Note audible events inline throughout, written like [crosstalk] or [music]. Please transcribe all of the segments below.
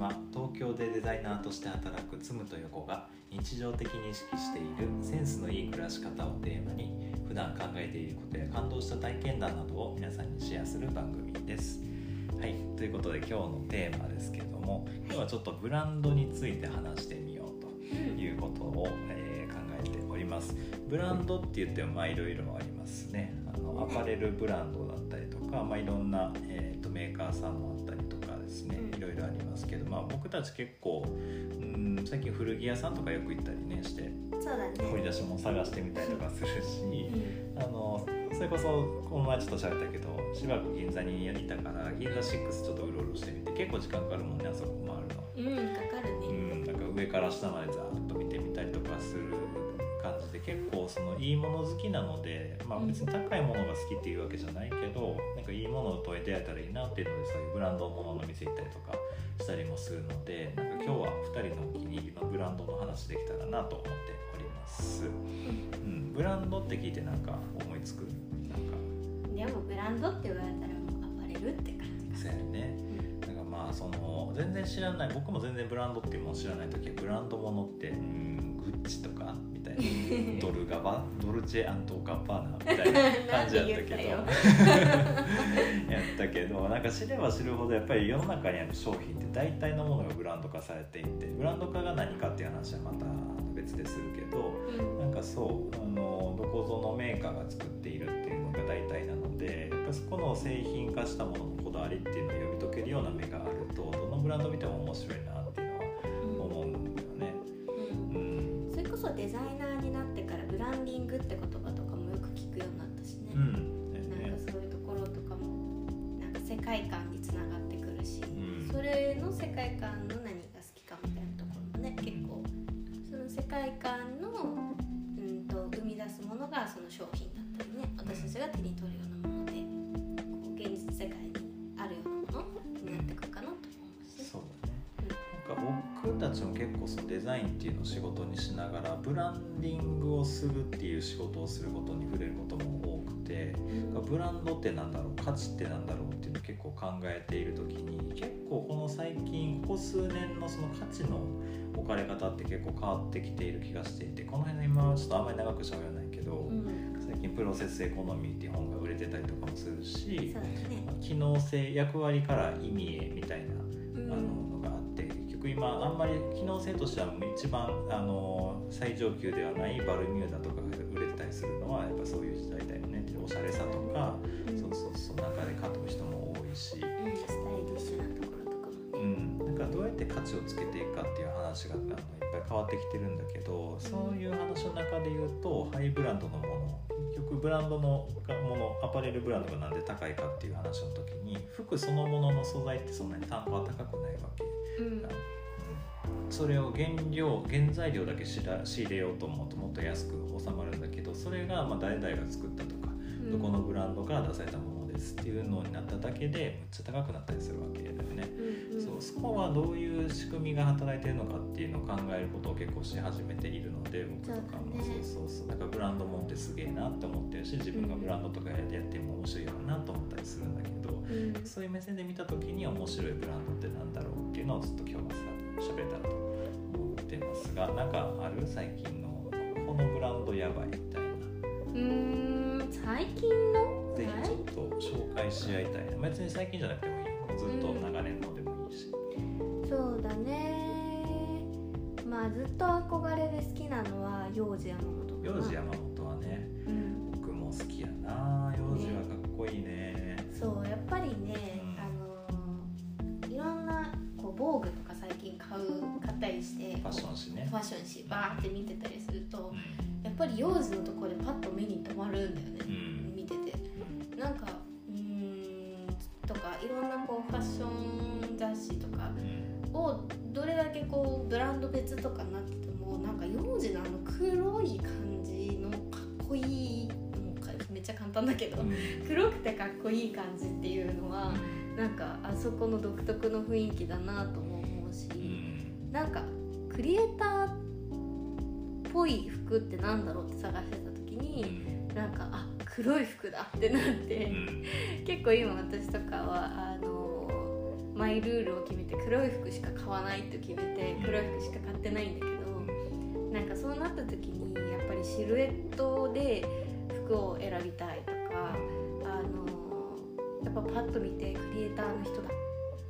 は。東京でデザイナーとして働くつむと横が日常的に意識しているセンスのいい暮らし方をテーマに普段考えていることや感動した体験談などを皆さんにシェアする番組です。はい、ということで今日のテーマですけども今日はちょっとブランドについて話してみようということを、えー考えております。ブランドって言ってもまあいろいろありますね。あのアパレルブランドだったりとか、まあ、いろんな、えーとメーカーさんですねうん。いろいろありますけど、まあ、僕たち結構うん最近古着屋さんとかよく行ったりねしてそうだね。掘り出し物探してみたりとかするしうん。あのそれこそこの前ちょっと喋ったけどしばらく銀座にいたから銀座6ちょっとうろうろしてみて結構時間かかるもんねあそこ回るの。うんかかるうねん、なんか上から下までざーっと見てみたりとかする感じで結構そのいいもの好きなので、まあ、うん。別に高いものが好きっていうわけじゃないけどなんかいいものと出会えたらいいなっていうのでそういうブランドものの店行ったりとかしたりもするのでなんか今日は2人のお気に入りのブランドの話できたらなと思っております、うん、ブランドって聞いてなんか思いつく？なんか。でもブランドって言われたらもうアパレルって感じそうやね。なんかまあその全然知らない僕も全然ブランドっていうもの知らない時はブランドものってうんチとかみたいなドルガバ？ドルチェガッバーナみたいな感じやったけど。[laughs] [laughs] やったけどなんか知れば知るほどやっぱり世の中にある商品って大体のものがブランド化されていてブランド化が何かっていう話はまた別でするけどうん。なんかそうあのどこぞのメーカーが作っているっていうのが大体なのでやっぱそこの製品化したもののこだわりっていうのを読み解けるような目があるとどのブランド見ても面白いなうんうんそれこそデザイナーになってからブランディングって言葉とかもよく聞くようになったしね、うん。なんかそういうところとかもなんか世界観につながってくるし、うん。それの世界観の何が好きかみたいなところもね結構その世界観の、うん、と生み出すものがその商品だったりね私たちが手に取るようなたちも結構そのデザインっていうのを仕事にしながらブランディングをするっていう仕事をすることに触れることも多くてブランドってなんだろう価値ってなんだろうっていうのを結構考えている時に結構この最近ここ数年のその価値の置かれ方って結構変わってきている気がしていてこの辺の今はちょっとあんまり長く喋らないけど、うん。最近プロセスエコノミーっていう本が売れてたりとかもするしね、機能性役割から意味へみたいな結局今あんまり機能性としては一番あの最上級ではないバルミューダとかが売れてたりするのはやっぱそういう時代だよねおしゃれさとか、うん。そうそうそう中で買う人も多いし、うんスタイリッシュなところとかもうね、ん、なんかどうやって価値をつけていくかっていう話があのいっぱい変わってきてるんだけどそういう話の中で言うとハイブランドのもの結局ブランドのものアパレルブランドがなんで高いかっていう話の時に服そのものの素材ってそんなに単価は高くないわけ。うんそれを原料原材料だけ仕入れようと思うともっと安く収まるんだけどそれがまあ誰々が作ったとか、どこのブランドから出されたものですっていうのになっただけでめっちゃ高くなったりするわけだよね。そうそこはどういう仕組みが働いてるのかっていうのを考えることを結構し始めているので僕とかも。そうそうそうそう。だからブランドもんってすげえなって思ってるし自分がブランドとかやっても面白いよなと思ったりするんだけどうん。そういう目線で見た時に面白いブランドってなんだろうっていうのをずっと今日はさ喋れたらと思ってますがなんかある最近のこのブランドやばいみたいな。うーん最近の？ぜひちょっと紹介し合いたいな。別に最近じゃなくてもいいよ。ずっと長年のでもいいし。そうだね。まあずっと憧れで好きなのは幼児山本幼児山本はねうん。僕も好きやな。幼児はかっこいいね。そうやっぱりね、ファッション誌ね。ファッション誌バーって見てたりするとうやっぱり幼児のところでパッと目に留まるんだよね、ん。見てて。なんかうーんとかいろんなこうファッション雑誌とかうん。をどれだけこうブランド別とかになっててもなんか幼児のあの黒い感じのかっこいいもうかめっちゃ簡単だけどうん。黒くてかっこいい感じっていうのはなんかあそこの独特の雰囲気だなとも思うし、うん。なんかクリエイターっぽい服ってなんだろうって探してた時うに、ん。なんかあ黒い服だってなって、うん。結構今私とかはあのマイルールを決めて黒い服しか買わないと決めて黒い服しか買ってないんだけどなんかそうなった時にやっぱりシルエットで服を選びたいとかあのやっぱパッと見てクリエイターの人だ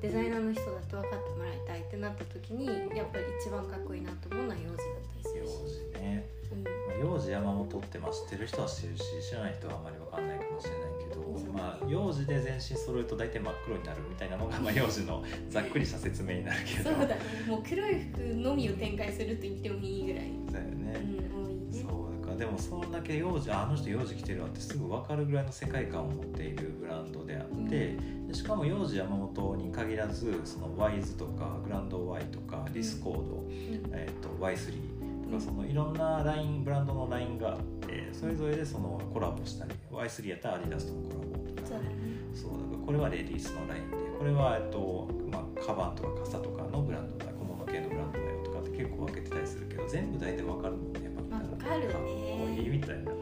デザイナーの人だって分かってもらいたいってなった時にやっぱり一番かっこいいなと思うのは幼児だったりする幼し。児ね。うんまあ幼児山本ってまあ知ってる人は知ってるし知らない人はあんまり分かんないかもしれないけど、まあ、幼児で全身揃えると大体真っ黒になるみたいなのが、まあ、幼児のざっくりした説明になるけど。そうだね。もう黒い服のみを展開すると言ってもいいぐらい、だよね、うん、多いね。そうだからでもそんだけ幼児ああの人幼児着てるわってすぐ分かるぐらいの世界観を持っているブランドであって、でしかも幼児山本に限らずその Y's とかグランド Y とか discord、うん。えー、と Y3 とかそのいろんなラインブランドのラインがあってそれぞれでそのコラボしたり Y3 やったらアディダスとのコラボとかね。そうだからこれはレディースのラインでこれは、えっとまあ、カバンとか傘とかのブランドだ小物系のブランドだよとかって結構分けてたりするけど全部大体分かるもんねやっぱ見たら。わかるね。こみたいな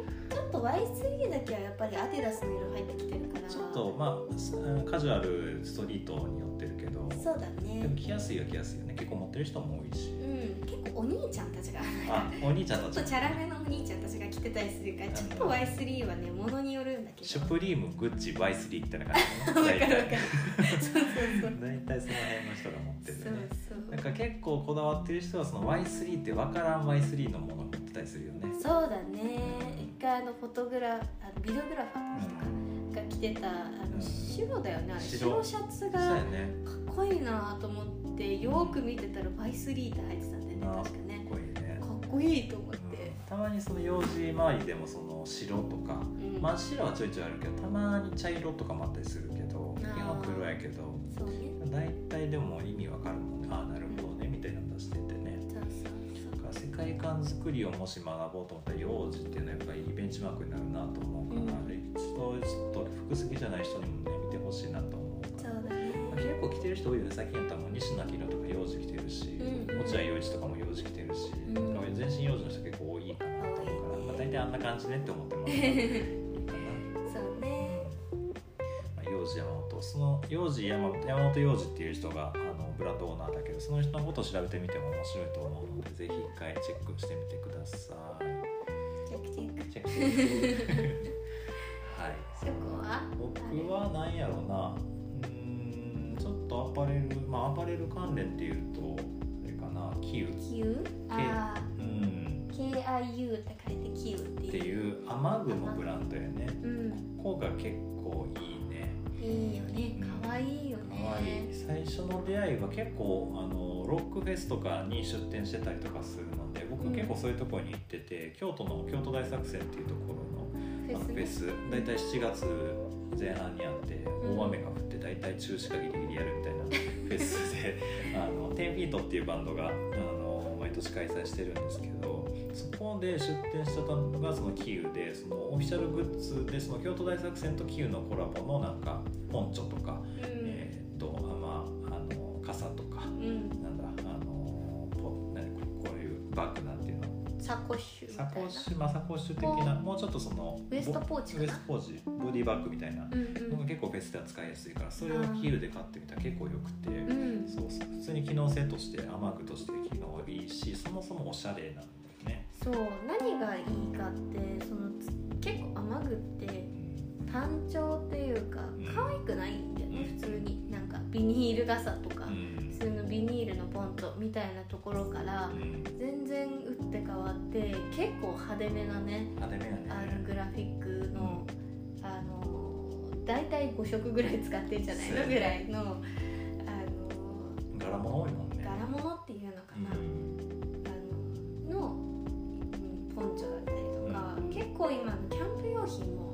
と Y3 だけはやっぱりアディダスの色入ってきてるから。ちょっとまあすカジュアルストリートによってるけど。そうだね。でも着やすいは着やすいよね。結構持ってる人も多いし。うん。結構お兄ちゃんたちが。あお兄ちゃんち。ょたちっとチャラめのお兄ちゃんたちが着てたりするからちょっと Y3 はねものによるんだけど。シュプリームグッチ Y3 みたいな感じわねかるわかるそうそうそう大体その辺の人が持ってるそうねそう。なんか結構こだわってる人はその Y3 って分からん Y3 のものを持ってたりするよね。そうだね。一回あのフォトグラあのビデオグラファーの人かが着てたあの白だよね白白シャツがかっこいいなと思ってよーく見てたら Y3 って入ってたんだよねあ確かね。かっこいいね。かっこいいと思っうん。て、たまにその幼児周りでもその白とかうん。真っ白はちょいちょいあるけどたまに茶色とかもあったりするけどあー。基本黒やけど。大体でも意味わかるもんね。ああなるそうだから世界観作りをもし学ぼうと思ったら幼児っていうのはやっぱりベンチマークになるなと思うから、うん。一度ちょっと服好きじゃない人にもね見てほしいなと思うから。そうだね。まあ結構着てる人多いよね最近やったらもう西野明とか幼児着てるし、うん落合陽一とかも幼児着てるし、うん。全身幼児の人結構多いかなと思うから、[laughs] まあ、大体あんな感じねって思って [laughs] まあ幼児山本。その幼児山本山本幼児っていう人がブランドオーナーだけどその人のことを調べてみても面白いと思うのでぜひ一回チェックしてみてください。チェックチェック。チェックはい。そこは？僕は何やろうな。うーんちょっとアパレルまあアパレル関連っていうとあれかな。キウ。Q あうん。ー KIU って書いて Q っていう。っていう雨具のブランドやね。うん。ここが結構いい最初の出会いは結構あのロックフェスとかに出店してたりとかするので僕うん。結構そういうところに行ってて、京都の京都大作戦っていうところのあのフェねス。大体7月前半にあってうん。大雨が降って大体中止かギリギリやるみたいな [laughs] フェスであの10フィートっていうバンドがあの毎年開催してるんですけどそこで出店してたのがそのキウでそのオフィシャルグッズでその京都大作戦とキウのコラボのなんかポンチョとか、サコッシュまあサコッシュ的なもうちょっとそのウエストポーチウエストポーチボディバッグみたいなのが結構フェスでは使いやすいからそれをキー。ルで買ってみたら結構よくて、うん。そう普通に機能性として雨具として機能いいしそもそもおしゃれなんだよね、そう。何がいいかってそのつ結構雨具って単調っていうか可愛くないんだよねうん。普通に。なんかビニール傘とか。うんニールのポントみたいなところからうん。全然打って変わって結構派手めなね派手めやね。あのグラフィックのあの大体5色ぐらい使ってんじゃないの？ぐらいのあの柄物多いもんね。柄物っていうのかうん。な、あのの、うん、ポンチョだったりとか、うん。結構今キャンプ用品も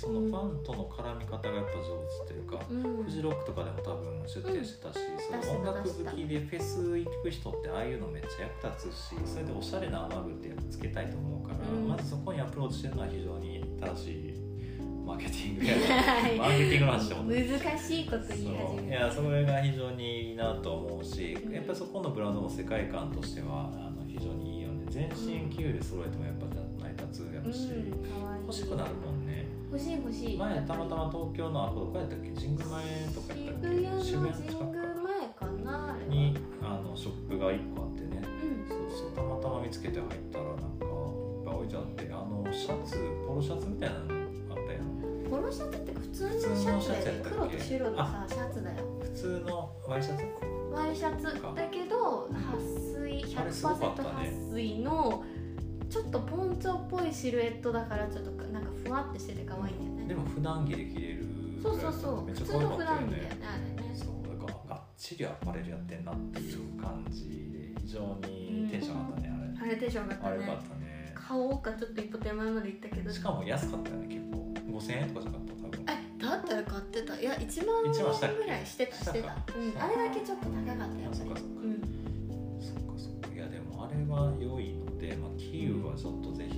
そのファンとの絡み方がやっぱ上手っていうか、うん。フジロックとかでも多分出店してたし、そ出してたの音楽好きでフェス行く人ってああいうのめっちゃ役立つしそれでおしゃれな雨具ってやっぱつけたいと思うから、うん。まずそこにアプローチしてるのは非常に正しいマーケティングや [laughs] マーケティングの話しても難しいこと言い始そう。いめやそれが非常にいいなと思うしやっぱりそこのブランドも世界観としてはあの非常にいいよね。全身キューで揃えてもやっぱ成り立つやろし、うん。欲しくなるもんね欲しい欲しい。前たまたま東京のあこどこやったっけ？神宮前とかやったっけ？渋谷のか。前かな。にあのショップが1個あってね。うん。そうそう。たまたま見つけて入ったらなんかいっぱい置いてあってあのシャツポロシャツみたいなのあったやん。ポロシャツってか普通のシャツだよ黒と白のさシャツだよ。普通のワイシャツ？ワイシャツだけど撥水あれすごかった100%ね撥水のちょっとポンチョっぽいシルエットだからちょっとふわってしてて可愛いんだよね。でも普段着で着れるそうそうそう。めっち普通の普ゃ可愛かったよ段着だよねねあれね。そうだからがっちりアパレルやってんなっていう感じで非常にテンション上がったねあれ。テンション上がったあれあれよかねったね。買おうかちょっと一歩手前まで行ったけど。しかも安かったよね結構。5000円とかじゃなかった？多分。えだったら買ってた？いや1万円ぐらいしてたしてしたうん、あれだけちょっと高かったやっぱり。あそっかそっか。うん。そっかそっか。いやでもあれは良いので、まあ、キーウはちょっとぜひ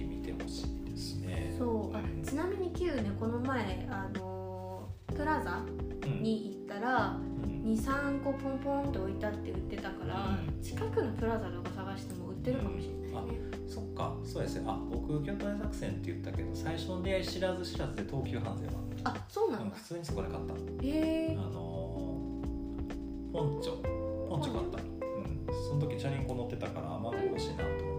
ちなみに Q ねこの前あのープラザうん。に行ったらうん。23個ポンポンって置いてあって売ってたから、うん。近くのプラザとか探しても売ってるかもしれないね、そっか。そうですよ。あ僕京都大作戦って言ったけど最初の出会い知らず知らずで東急ハンズやわあそうなんだ。うん普通にそこで買ったへえ。あのーポンチョ。ポンチョ買ったうん。その時チャリンコ乗ってたから雨具欲しいなと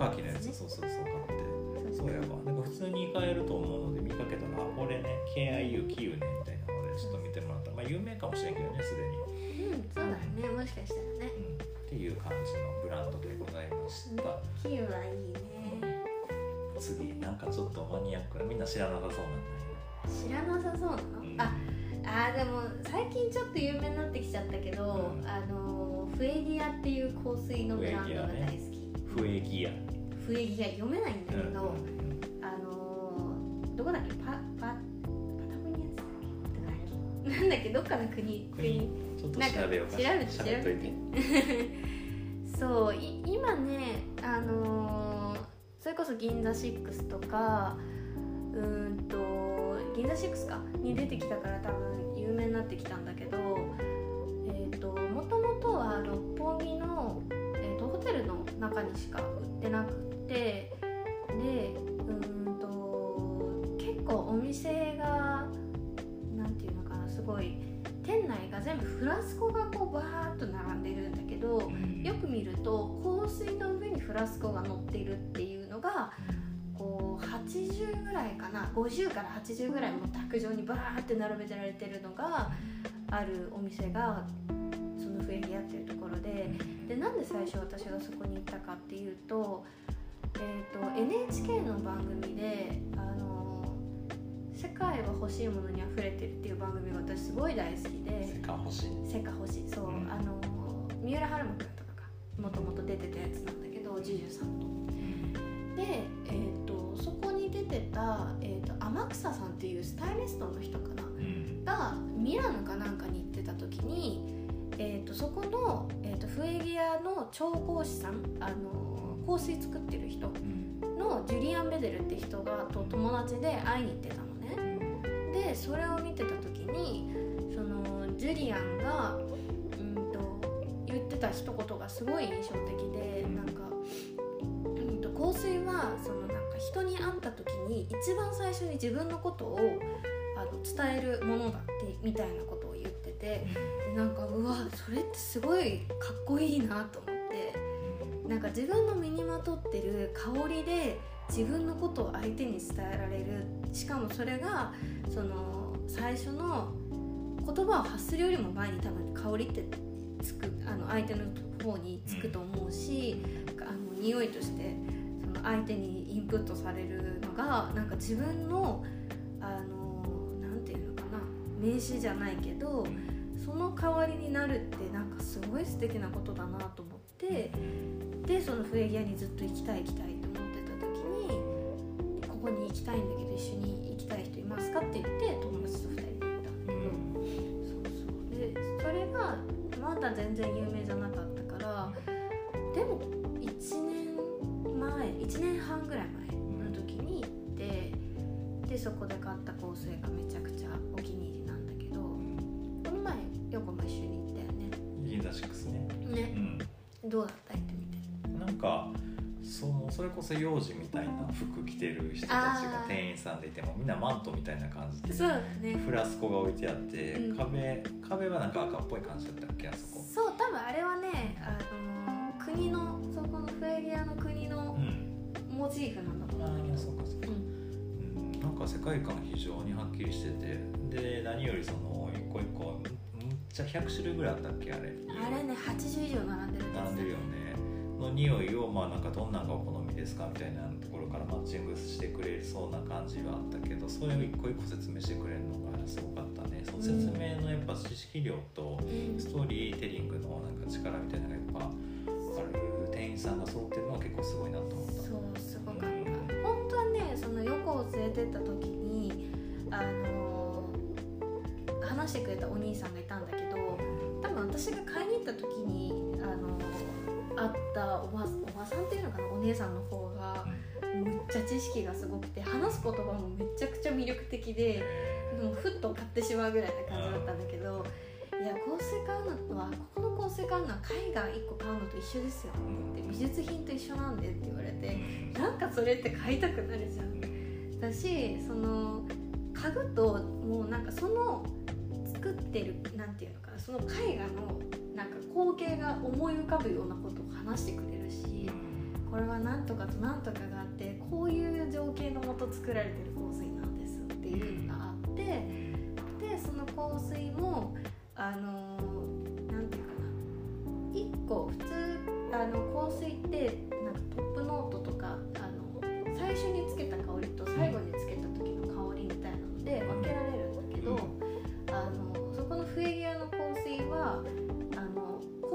カーキのやつそうそうそう。買ってそうやわ。なんか普通に買えると思うので見かけたらあこれね KIU キユねみたいなのでちょっと見てもらったらまあ有名かもしれんけどねすでに。うんそうだね。もしかしたらね。うんっていう感じのブランドでございました、キウはいいね次なんかちょっとマニアックなみんな知らなさそうな。んだ知らなさそうなの、うんああーでも最近ちょっと有名になってきちゃったけど、うん。あのフエギアっていう香水のブランドが大好き。フエギアフエギア読めないんだけど、うん。あのーどこだっけ？パパパタゴニアだっけ？なんだっけ？どっかの国国。ちょっと調べようか。調べて喋っといて。[laughs] そうい今ねあのーそれこそ銀座6とかうーんと銀座6か？に出てきたから多分有名になってきたんだけどえっ、ともともとは六本木の、えー、とホテルの中にしか売ってなくってでうーんと結構お店がなんていうのかなすごい店内が全部フラスコがこうバーッと並んでるんだけどよく見ると香水の上にフラスコが乗っているっていうのがこう80ぐらいかな50から80ぐらいもう卓上にバーって並べてられてるのがあるお店がそのフエギアっていうところで。でなんで最初私がそこに行ったかっていうと,、えー、と NHK の番組で「あの世界は欲しいものにあふれてる」っていう番組が私すごい大好きで。セカ欲しい。世界欲しい。そう、うん。あの三浦春馬くんとかがもともと出てたやつなんだけど JUJU さんので、えー、とそこに出てた、えー、と天草さんっていうスタイリストの人かな。うん。がミラノかなんかに行ってた時に、えー、とそこの、えー、とフエギアの調香師さんあの香水作ってる人うん。のジュリアン・ベデルって人がと友達で会いに行ってたのね。でそれを見てた時にそのジュリアンがうんと言ってた一言がすごい印象的でなんか、うん、と香水はそのなんか人に会った時に一番最初に自分のことをあの伝えるものだってみたいなことを言っててでなんかうわそれってすごいかっこいいなと思って。なんか自分の身にまとってる香りで自分のことを相手に伝えられるしかもそれがその最初の言葉を発するよりも前に多分香りってつくあの相手の方につくと思うし、あの匂いとしてその相手にインプットされるのがなんか自分のあのなんていうのかな名詞じゃないけどその代わりになるってなんかすごい素敵なことだなと思って。でそのフエギアにずっと行きたい行きたいと思ってた時にここに行きたいんだけど一緒に行きたい人いますかって言って友達と2人で行ったんだけど、そうそう。でそれがまだ全然有名じゃなかったからでも1年前1年半ぐらい前の時に行ってでそこで買った香水がめちゃくちゃこそ幼児みたいな服着てる人たちが店員さんでいてもみんなマントみたいな感じでそうだね。フラスコが置いてあって、うん。壁壁はなんか赤っぽい感じだったっけあそこ。そう多分あれはねあの国のそこのフエリアの国のうん。モチーフなんだとあ思うんだけど。あそうかそうか。う、ん。うん、なんか世界観非常にはっきりしててで何よりその一個一個むっちゃ100種類ぐらいあったっけあれ。あれね80以上並んでるんです並んでるよね。の匂いをまあなんかどんなんがお好みですか？みたいなところからマッチングしてくれそうな感じはあったけどそれを一個一個説明してくれるのがすごかったね。その説明のやっぱ知識量とうん。ストーリーテリングのなんか力みたいなのがやっぱある店員さんが揃ってるのは結構すごいなと思った。そうすごかった。本当はねその横を連れてった時にあの話してくれたお兄さんがいたんだけど多分私が買いに行った時にあの会ったおばおばさんっていうのかなお姉さんの方がむっちゃ知識がすごくて話す言葉もめちゃくちゃ魅力的ででもふっと買ってしまうぐらいな感じだったんだけどいや香水買うのはここの香水買うのは絵画1個買うのと一緒ですよって美術品と一緒なんでって言われてなんかそれって買いたくなるじゃん。だしその家具ともうなんかその作ってるなんていうのかなその絵画のなんか光景が思い浮かぶようなことを話してくれるしこれはなんとかとなんとかがあってこういう情景のもと作られてる香水なんですっていうのがあってでその香水もあのなんていうかな1個普通あの香水ってなんかトップノートとかあの最初につけた香りと最後につけた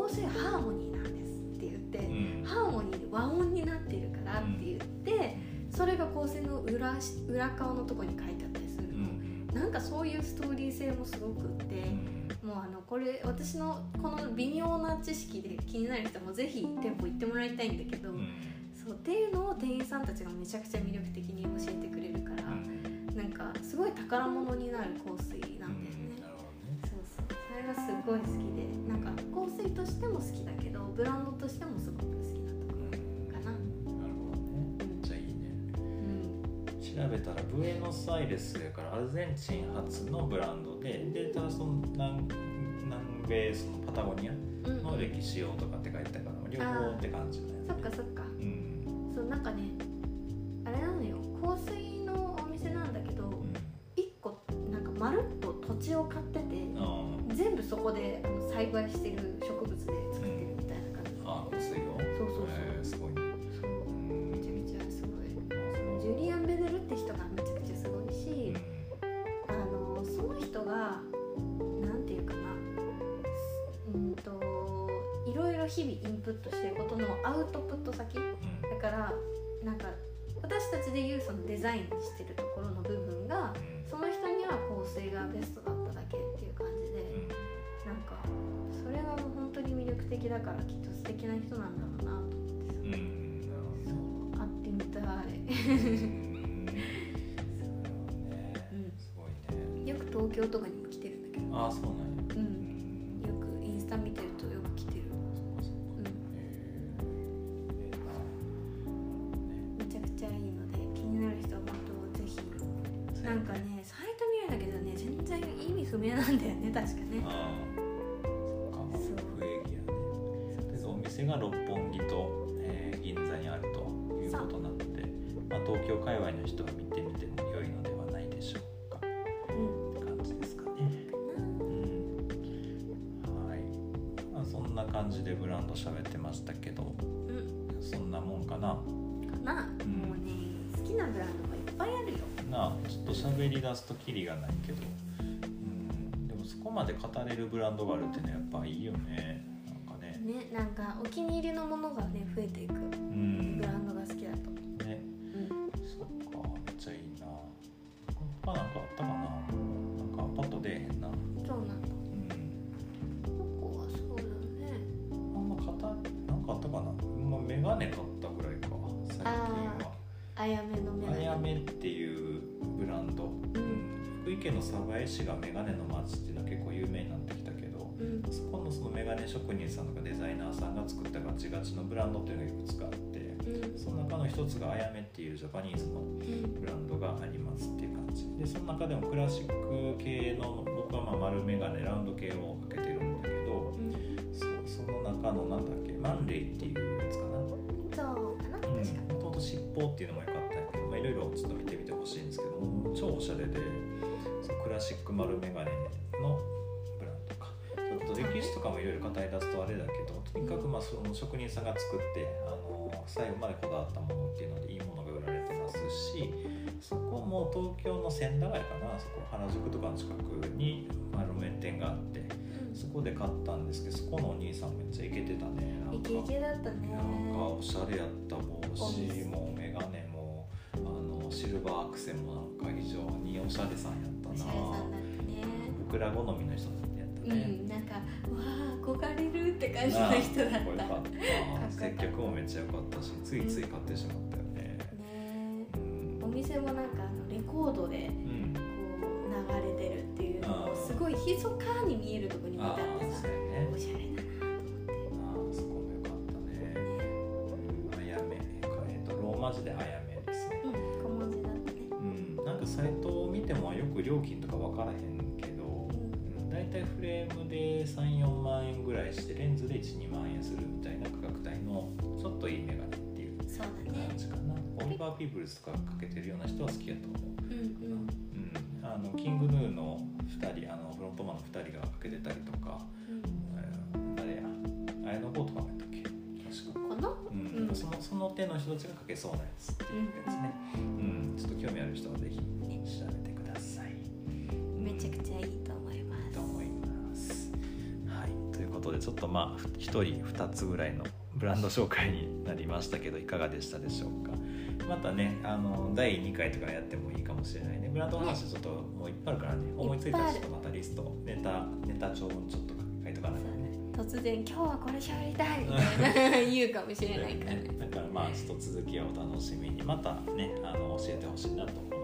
の香水はハーモニーなんですって言って、ハーモニーで和音になってるからって言ってそれが香水の裏し裏側のとこに書いてあったりするの、なんかそういうストーリー性もすごくって、もうあのこれ私のこの微妙な知識で気になる人もぜひ店舗行ってもらいたいんだけど、そうっていうのを店員さんたちがめちゃくちゃ魅力的に教えてくれるから、なんかすごい宝物になる香水なんだよがすごい好きでなんか香水としても好きだけどブランドとしてもすごく好きなところかな。なるほどね。めっちゃいいね。うん。調べたらブエノスアイレスやからアルゼンチン発のブランドででただその南南米そのパタゴニアうんの歴史用とかって書いてたから両方って感じだよね。そっかそっか。うん。そうなんかねって人がめちゃくちゃすごいし、あのその人がなんていうかなうんといろいろ日々インプットしてることのアウトプット先だうん。からなんか私たちでいうそのデザインしてるところの部分がその人には香水がベストだっただけっていう感じでなんかそれがもう本当に魅力的だからきっと素敵な人なんだろうなと思ってさうん。会ってみたいめちゃくちゃいいので気になる人は本当ぜひ。なんかねサイト見るだけではね全然意味不明なんだよね確かね。ああそっか不営業ね。でお店が六本木と、えー銀座にあるということなので、まあ、東京界隈の人は見てみても良いのではないでしょうか。うんって感じですかね。うん。はい、まあ、そんな感じでブランド喋ってましたけどうん。そんなもんかな、なちょっと喋り出すとキリがないけど、うん、でもそこまで語れるブランドがあるってねやっぱいいよね。なんかね。ねなんかお気に入りのものがね増えていく。の鯖江市がメガネの街っていうのは結構有名になってきたけどうん。そこのそのメガネ職人さんとかデザイナーさんが作ったガチガチのブランドっていうのがいくつかあってうん。その中の一つがあやめっていうジャパニーズのうん。ブランドがありますっていう感じ。でその中でもクラシック系の僕はまあ丸メガネラウンド系をかけてるんだけどうん。その中のなんだっけマンレイっていうやつかな？そうかな？確かもともと尻尾っていうのも良かったんやけど、まあ、いろいろちょっと見てみてほしいんですけども超おしゃれでクラシック丸メガネのブランドか。ちょっと歴史とかもいろいろ語り出すとあれだけどとにかくまあその職人さんが作ってあの最後までこだわったものっていうのでいいものが売られてますしそこも東京の千駄ヶ谷かな。そこ原宿とかの近くに丸面店があってうん。そこで買ったんですけどそこのお兄さんめっちゃイケてたね。なんかイケイケだったね。なんかおしゃれやった帽子もメガネもあのシルバーアクセもなんか非常におしゃれさんやった。なおしゃれさんだったね。僕ら好みの人やったうね、んなんかわあ憧れるって感じの人だった。かっ接客もめっちゃ良かったしついつい買ってしまったよね。ねうん。お店もなんかあのレコードでうんこう流れてるっていうのをすごい密かに見えるとこに見たああんでさね。おしゃれだな分からへんけどうん。大体フレームで34万円ぐらいしてレンズで12万円するみたいな価格帯のちょっといいメガネっていう感じかな。オリバー・ピープルズとかかけてるような人は好きやと思う。うんうん。うん、あのキングヌーの2人あのフロントマンの2人がかけてたりとか、うん。えー誰や綾野剛とかもやったっけ？確か、うん。うん。そのその手の人たちがかけそうなやつっていうやつね、うん、ちょっと興味ある人はぜひ調べてください。めちゃくちゃいいと思いますと思います。はい、ということでちょっとまあ1人2つぐらいのブランド紹介になりましたけどいかがでしたでしょうかまたねあの第2回とかやってもいいかもしれないねブランドの話ちょっともういっぱいあるからね思いついたらちょっとまたリストネタネタ帳にちょっと書いとかな [laughs] いとね突然今日はこれ喋りたいみたいな言うかもしれないからねだからまあちょっと続きをお楽しみにまたねあの教えてほしいなと思っております。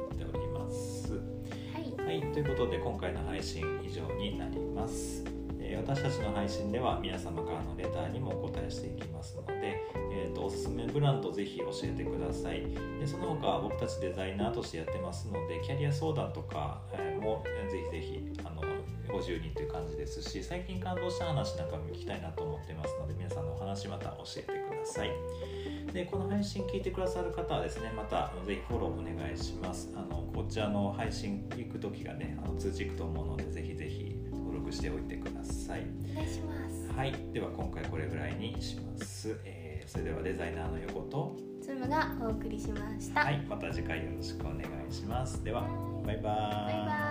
ということで今回の配信以上になります。え私たちの配信では皆様からのレターにもお答えしていきますので、えーとおすすめブランドぜひ教えてください。でその他僕たちデザイナーとしてやってますのでキャリア相談とか、えもぜひぜひあのご自由にという感じですし最近感動した話なんかも聞きたいなと思ってますので皆さんのお話また教えてください。でこの配信聞いてくださる方はですねまたぜひフォローお願いします。あのこちらの配信行く時がねあの通知いくと思うのでぜひぜひ登録しておいてください。お願いします。はい。では今回これぐらいにします、えーそれではデザイナーの横とズームがお送りしました、はい。また次回よろしくお願いします。ではバイバーイ。バイバイ